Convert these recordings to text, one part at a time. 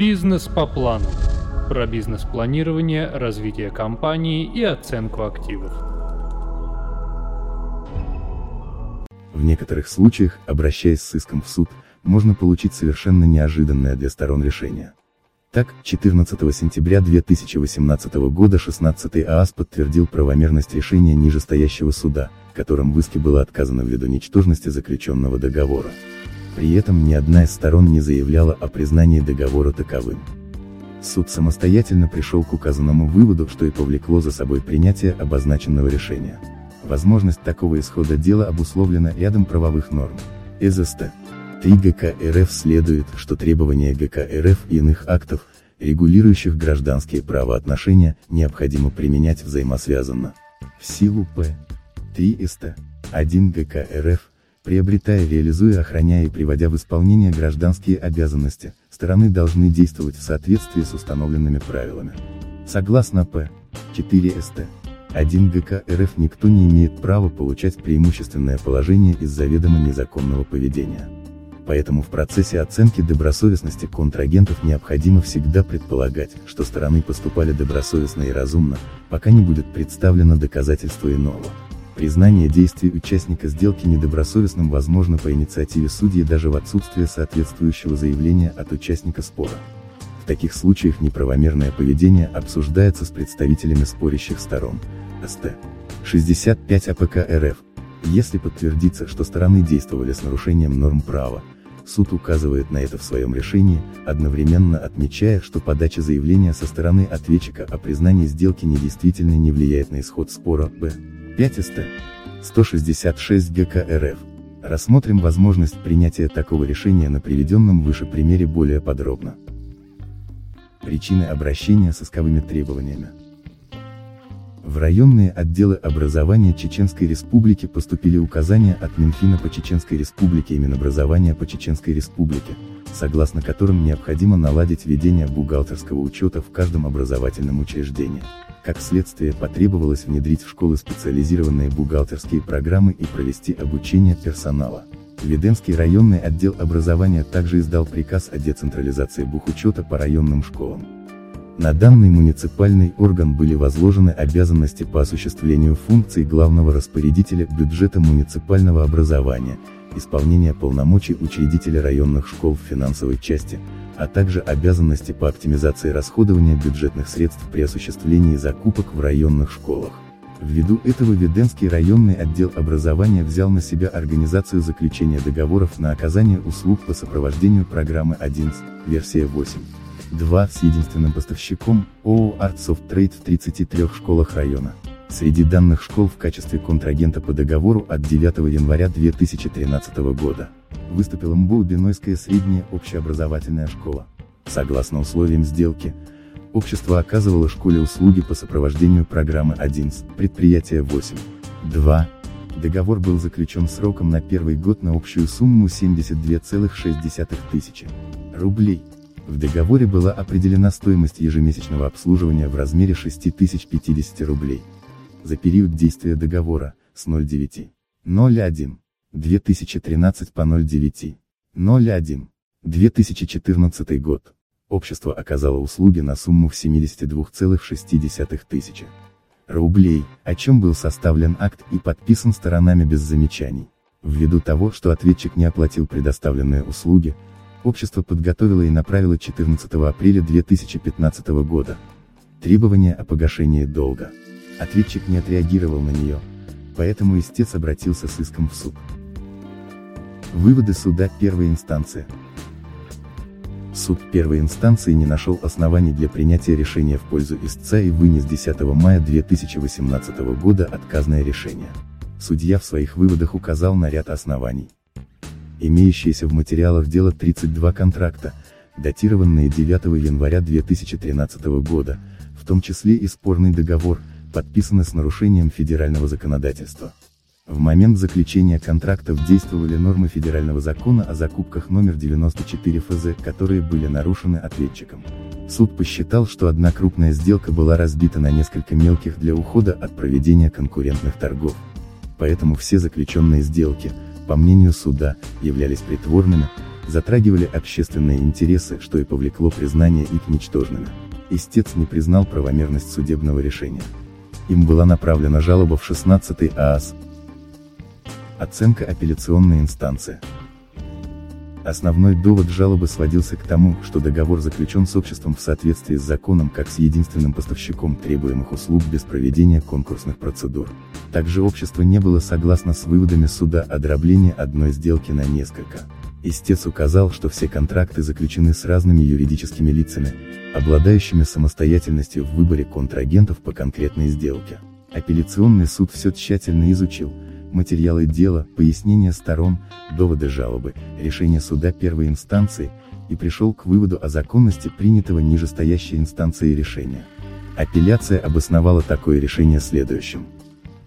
Бизнес по плану. Про бизнес-планирование, развитие компании и оценку активов. В некоторых случаях, обращаясь с иском в суд, можно получить совершенно неожиданное для сторон решение. Так, 14 сентября 2018 года 16 ААС подтвердил правомерность решения нижестоящего суда, которым в иске было отказано ввиду ничтожности заключенного договора. При этом ни одна из сторон не заявляла о признании договора таковым. Суд самостоятельно пришел к указанному выводу, что и повлекло за собой принятие обозначенного решения. Возможность такого исхода дела обусловлена рядом правовых норм. ЭЗСТ. 3 ГК РФ следует, что требования ГК РФ и иных актов, регулирующих гражданские правоотношения, необходимо применять взаимосвязанно. В силу П. 3 СТ. 1 ГК РФ, приобретая, реализуя, охраняя и приводя в исполнение гражданские обязанности, стороны должны действовать в соответствии с установленными правилами. Согласно П. 4 СТ. 1 ГК РФ никто не имеет права получать преимущественное положение из заведомо незаконного поведения. Поэтому в процессе оценки добросовестности контрагентов необходимо всегда предполагать, что стороны поступали добросовестно и разумно, пока не будет представлено доказательство иного. Признание действий участника сделки недобросовестным возможно по инициативе судьи даже в отсутствие соответствующего заявления от участника спора. В таких случаях неправомерное поведение обсуждается с представителями спорящих сторон. СТ. 65 АПК РФ. Если подтвердится, что стороны действовали с нарушением норм права, суд указывает на это в своем решении, одновременно отмечая, что подача заявления со стороны ответчика о признании сделки недействительной не влияет на исход спора. Б. 5 СТ. 166 ГК РФ. Рассмотрим возможность принятия такого решения на приведенном выше примере более подробно. Причины обращения с исковыми требованиями. В районные отделы образования Чеченской Республики поступили указания от Минфина по Чеченской Республике и Минобразования по Чеченской Республике, согласно которым необходимо наладить ведение бухгалтерского учета в каждом образовательном учреждении. Как следствие потребовалось внедрить в школы специализированные бухгалтерские программы и провести обучение персонала. Веденский районный отдел образования также издал приказ о децентрализации бухучета по районным школам. На данный муниципальный орган были возложены обязанности по осуществлению функций главного распорядителя бюджета муниципального образования, исполнения полномочий учредителя районных школ в финансовой части, а также обязанности по оптимизации расходования бюджетных средств при осуществлении закупок в районных школах. Ввиду этого Веденский районный отдел образования взял на себя организацию заключения договоров на оказание услуг по сопровождению программы 11, версия 8. 2 с единственным поставщиком, ООО Artsoft Trade в 33 школах района. Среди данных школ в качестве контрагента по договору от 9 января 2013 года выступила МБУ Бенойская средняя общеобразовательная школа. Согласно условиям сделки, общество оказывало школе услуги по сопровождению программы 11, предприятие 8. 2. Договор был заключен сроком на первый год на общую сумму 72,6 тысячи рублей. В договоре была определена стоимость ежемесячного обслуживания в размере 6050 рублей. За период действия договора, с 09. 01. 2013 по 09. 01. 2014 год. Общество оказало услуги на сумму в 72,6 тысячи рублей, о чем был составлен акт и подписан сторонами без замечаний. Ввиду того, что ответчик не оплатил предоставленные услуги, общество подготовило и направило 14 апреля 2015 года требование о погашении долга. Ответчик не отреагировал на нее, поэтому истец обратился с иском в суд. Выводы суда первой инстанции. Суд первой инстанции не нашел оснований для принятия решения в пользу истца и вынес 10 мая 2018 года отказное решение. Судья в своих выводах указал на ряд оснований. Имеющиеся в материалах дела 32 контракта, датированные 9 января 2013 года, в том числе и спорный договор, подписаны с нарушением федерального законодательства. В момент заключения контрактов действовали нормы федерального закона о закупках номер 94 ФЗ, которые были нарушены ответчиком. Суд посчитал, что одна крупная сделка была разбита на несколько мелких для ухода от проведения конкурентных торгов. Поэтому все заключенные сделки, по мнению суда, являлись притворными, затрагивали общественные интересы, что и повлекло признание их ничтожными. Истец не признал правомерность судебного решения. Им была направлена жалоба в 16 ААС. Оценка апелляционной инстанции. Основной довод жалобы сводился к тому, что договор заключен с обществом в соответствии с законом как с единственным поставщиком требуемых услуг без проведения конкурсных процедур. Также общество не было согласно с выводами суда о дроблении одной сделки на несколько. Истец указал, что все контракты заключены с разными юридическими лицами, обладающими самостоятельностью в выборе контрагентов по конкретной сделке. Апелляционный суд все тщательно изучил, материалы дела, пояснения сторон, доводы жалобы, решение суда первой инстанции, и пришел к выводу о законности принятого нижестоящей инстанции решения. Апелляция обосновала такое решение следующим.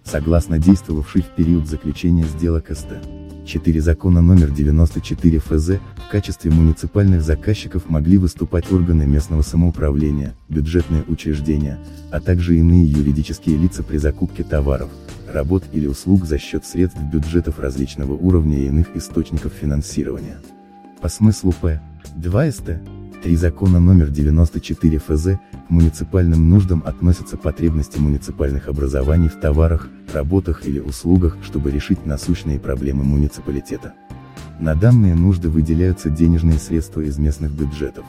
Согласно действовавшей в период заключения сделок СТ. 4 закона номер 94 ФЗ, в качестве муниципальных заказчиков могли выступать органы местного самоуправления, бюджетные учреждения, а также иные юридические лица при закупке товаров, работ или услуг за счет средств бюджетов различного уровня и иных источников финансирования. По смыслу П. 2 СТ, 3 закона номер 94 ФЗ, к муниципальным нуждам относятся потребности муниципальных образований в товарах, работах или услугах, чтобы решить насущные проблемы муниципалитета. На данные нужды выделяются денежные средства из местных бюджетов.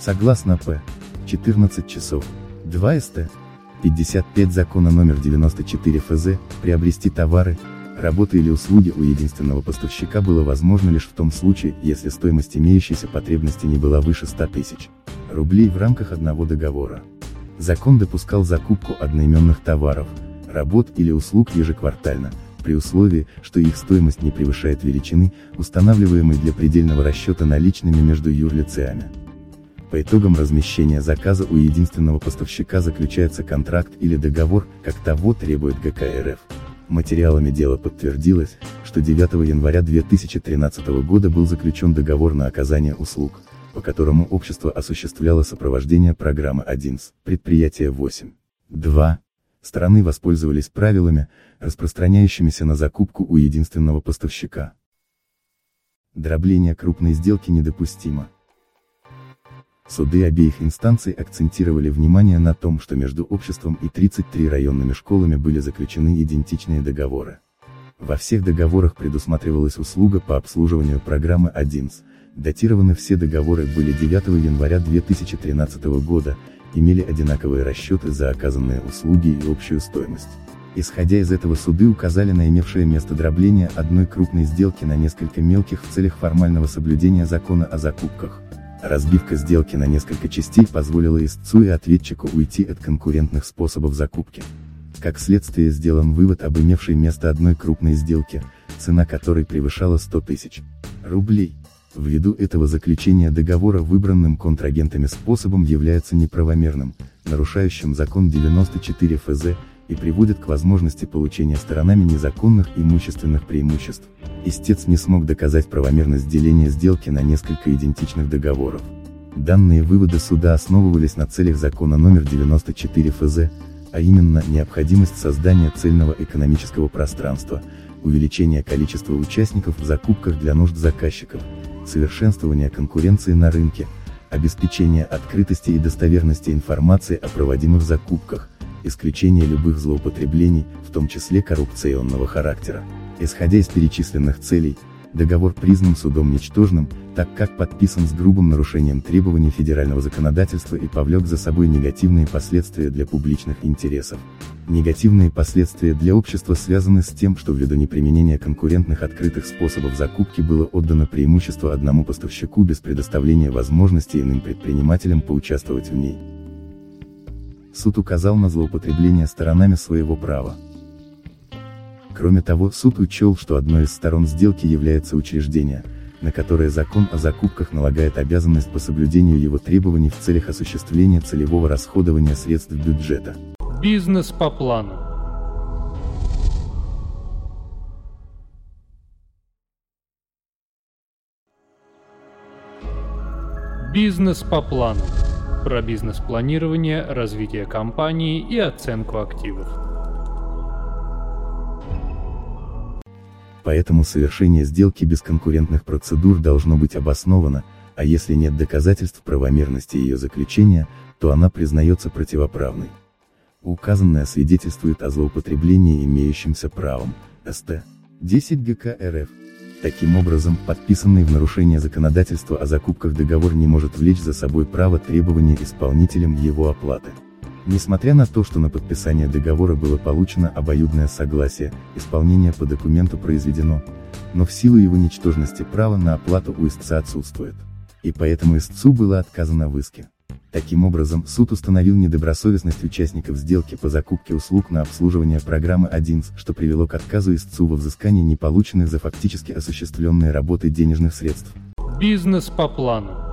Согласно П. 14 часов. 2 СТ, 55 закона номер 94 ФЗ, приобрести товары, работы или услуги у единственного поставщика было возможно лишь в том случае, если стоимость имеющейся потребности не была выше 100 тысяч рублей в рамках одного договора. Закон допускал закупку одноименных товаров, работ или услуг ежеквартально, при условии, что их стоимость не превышает величины, устанавливаемой для предельного расчета наличными между юрлицеями. По итогам размещения заказа у единственного поставщика заключается контракт или договор, как того требует ГК РФ. Материалами дела подтвердилось, что 9 января 2013 года был заключен договор на оказание услуг, по которому общество осуществляло сопровождение программы 1 с предприятия 8. 2. Стороны воспользовались правилами, распространяющимися на закупку у единственного поставщика. Дробление крупной сделки недопустимо. Суды обеих инстанций акцентировали внимание на том, что между обществом и 33 районными школами были заключены идентичные договоры. Во всех договорах предусматривалась услуга по обслуживанию программы 1С, датированы все договоры были 9 января 2013 года, имели одинаковые расчеты за оказанные услуги и общую стоимость. Исходя из этого суды указали на имевшее место дробление одной крупной сделки на несколько мелких в целях формального соблюдения закона о закупках. Разбивка сделки на несколько частей позволила истцу и ответчику уйти от конкурентных способов закупки. Как следствие сделан вывод об имевшей место одной крупной сделке, цена которой превышала 100 тысяч рублей. Ввиду этого заключение договора выбранным контрагентами способом является неправомерным, нарушающим закон 94 ФЗ, и приводит к возможности получения сторонами незаконных имущественных преимуществ. Истец не смог доказать правомерность деления сделки на несколько идентичных договоров. Данные выводы суда основывались на целях закона номер 94 ФЗ, а именно необходимость создания цельного экономического пространства, увеличение количества участников в закупках для нужд заказчиков, совершенствование конкуренции на рынке, обеспечение открытости и достоверности информации о проводимых закупках, исключение любых злоупотреблений, в том числе коррупционного характера. Исходя из перечисленных целей, договор признан судом ничтожным, так как подписан с грубым нарушением требований федерального законодательства и повлек за собой негативные последствия для публичных интересов. Негативные последствия для общества связаны с тем, что ввиду неприменения конкурентных открытых способов закупки было отдано преимущество одному поставщику без предоставления возможности иным предпринимателям поучаствовать в ней. Суд указал на злоупотребление сторонами своего права. Кроме того, суд учел, что одной из сторон сделки является учреждение, на которое закон о закупках налагает обязанность по соблюдению его требований в целях осуществления целевого расходования средств бюджета. Бизнес по плану. Бизнес по плану. Про бизнес-планирование, развитие компании и оценку активов. Поэтому совершение сделки без конкурентных процедур должно быть обосновано, а если нет доказательств правомерности ее заключения, то она признается противоправной. Указанное свидетельствует о злоупотреблении имеющимся правом, СТ. 10 ГК РФ. Таким образом, подписанный в нарушение законодательства о закупках договор не может влечь за собой право требования исполнителем его оплаты. Несмотря на то, что на подписание договора было получено обоюдное согласие, исполнение по документу произведено, но в силу его ничтожности право на оплату у истца отсутствует. И поэтому истцу было отказано в иске. Таким образом, суд установил недобросовестность участников сделки по закупке услуг на обслуживание программы 1, что привело к отказу истцу во взыскании неполученных за фактически осуществленные работы денежных средств. Бизнес по плану.